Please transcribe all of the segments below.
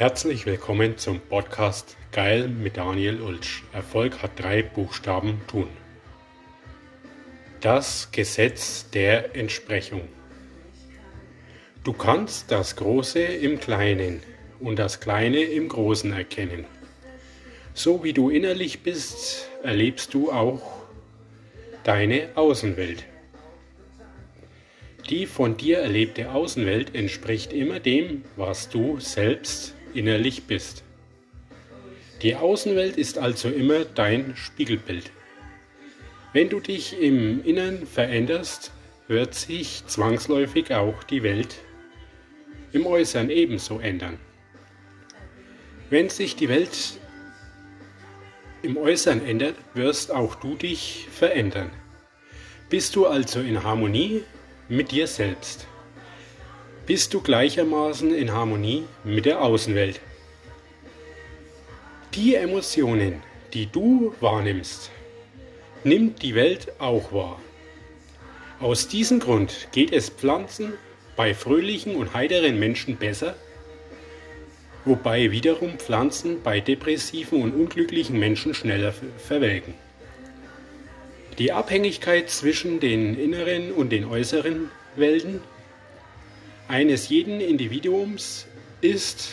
Herzlich willkommen zum Podcast Geil mit Daniel Ulsch. Erfolg hat drei Buchstaben tun. Das Gesetz der Entsprechung. Du kannst das Große im Kleinen und das Kleine im Großen erkennen. So wie du innerlich bist, erlebst du auch deine Außenwelt. Die von dir erlebte Außenwelt entspricht immer dem, was du selbst innerlich bist. Die Außenwelt ist also immer dein Spiegelbild. Wenn du dich im Innern veränderst, wird sich zwangsläufig auch die Welt im Äußeren ebenso ändern. Wenn sich die Welt im Äußeren ändert, wirst auch du dich verändern. Bist du also in Harmonie mit dir selbst? Bist du gleichermaßen in Harmonie mit der Außenwelt. Die Emotionen, die du wahrnimmst, nimmt die Welt auch wahr. Aus diesem Grund geht es Pflanzen bei fröhlichen und heiteren Menschen besser, wobei wiederum Pflanzen bei depressiven und unglücklichen Menschen schneller verwelken. Die Abhängigkeit zwischen den inneren und den äußeren Welten eines jeden Individuums ist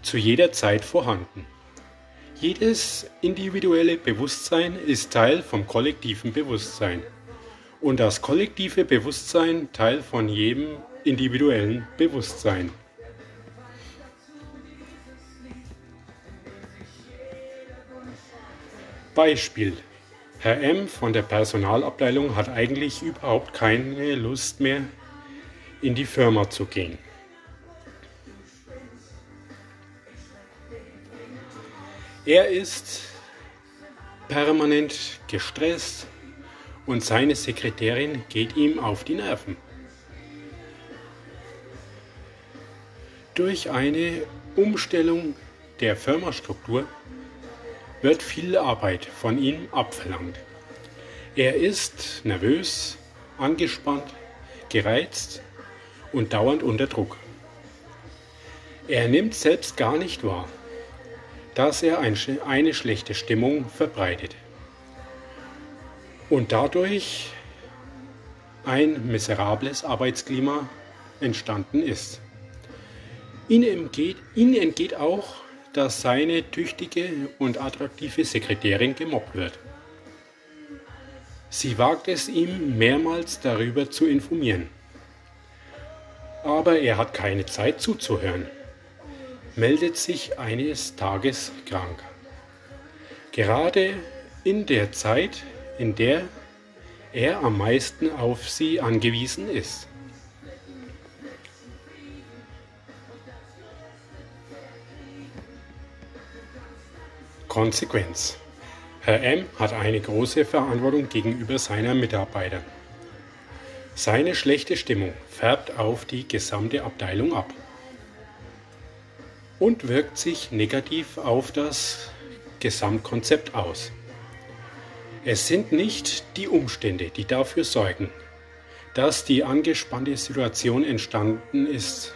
zu jeder Zeit vorhanden. Jedes individuelle Bewusstsein ist Teil vom kollektiven Bewusstsein und das kollektive Bewusstsein Teil von jedem individuellen Bewusstsein. Beispiel. Herr M von der Personalabteilung hat eigentlich überhaupt keine Lust mehr, in die Firma zu gehen. Er ist permanent gestresst und seine Sekretärin geht ihm auf die Nerven. Durch eine Umstellung der Firmastruktur wird viel Arbeit von ihm abverlangt. Er ist nervös, angespannt, gereizt und dauernd unter Druck. Er nimmt selbst gar nicht wahr, dass er eine schlechte Stimmung verbreitet und dadurch ein miserables Arbeitsklima entstanden ist. Ihm entgeht, ihm entgeht auch, dass seine tüchtige und attraktive Sekretärin gemobbt wird. Sie wagt es ihm mehrmals darüber zu informieren aber er hat keine Zeit zuzuhören, meldet sich eines Tages krank. Gerade in der Zeit, in der er am meisten auf sie angewiesen ist. Konsequenz. Herr M hat eine große Verantwortung gegenüber seiner Mitarbeiter. Seine schlechte Stimmung färbt auf die gesamte Abteilung ab und wirkt sich negativ auf das Gesamtkonzept aus. Es sind nicht die Umstände, die dafür sorgen, dass die angespannte Situation entstanden ist,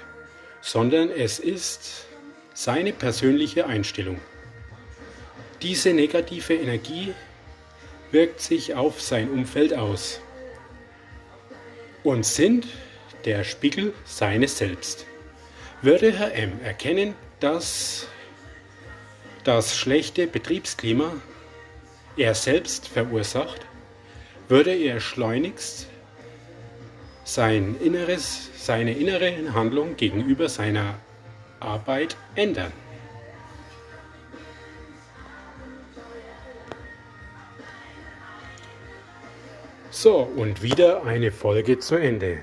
sondern es ist seine persönliche Einstellung. Diese negative Energie wirkt sich auf sein Umfeld aus und sind der Spiegel seines Selbst. Würde Herr M erkennen, dass das schlechte Betriebsklima er selbst verursacht, würde er schleunigst sein inneres, seine innere Handlung gegenüber seiner Arbeit ändern. So, und wieder eine Folge zu Ende.